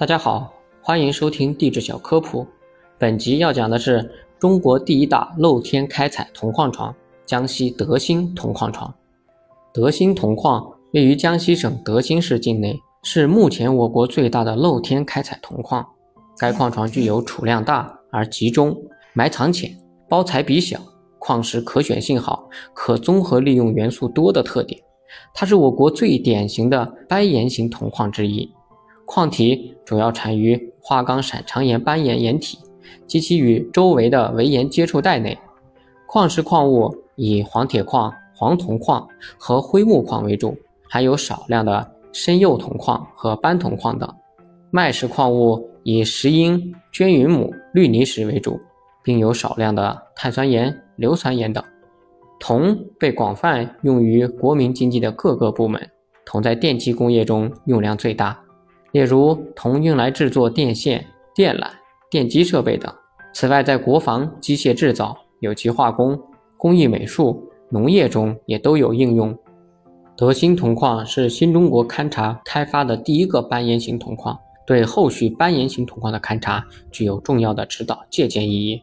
大家好，欢迎收听地质小科普。本集要讲的是中国第一大露天开采铜矿床——江西德兴铜矿床。德兴铜矿位于江西省德兴市境内，是目前我国最大的露天开采铜矿。该矿床具有储量大而集中、埋藏浅、包材比小、矿石可选性好、可综合利用元素多的特点。它是我国最典型的斑岩型铜矿之一，矿体主要产于花岗闪长岩斑岩岩体及其与周围的围岩接触带内。矿石矿物以黄铁矿、黄铜矿和灰木矿为主，还有少量的深釉铜矿和斑铜矿等。脉石矿物以石英、绢云母、绿泥石为主，并有少量的碳酸盐、硫酸盐等。铜被广泛用于国民经济的各个部门，铜在电气工业中用量最大，例如铜用来制作电线、电缆、电机设备等。此外，在国防、机械制造、有机化工、工艺美术、农业中也都有应用。德兴铜矿是新中国勘察开发的第一个斑岩型铜矿，对后续斑岩型铜矿的勘察具有重要的指导借鉴意义。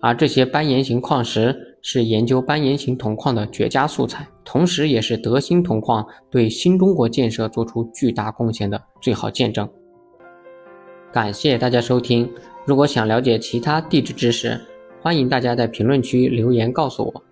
而这些斑岩型矿石是研究斑岩型铜矿的绝佳素材，同时也是德兴铜矿对新中国建设做出巨大贡献的最好见证。感谢大家收听，如果想了解其他地质知识，欢迎大家在评论区留言告诉我。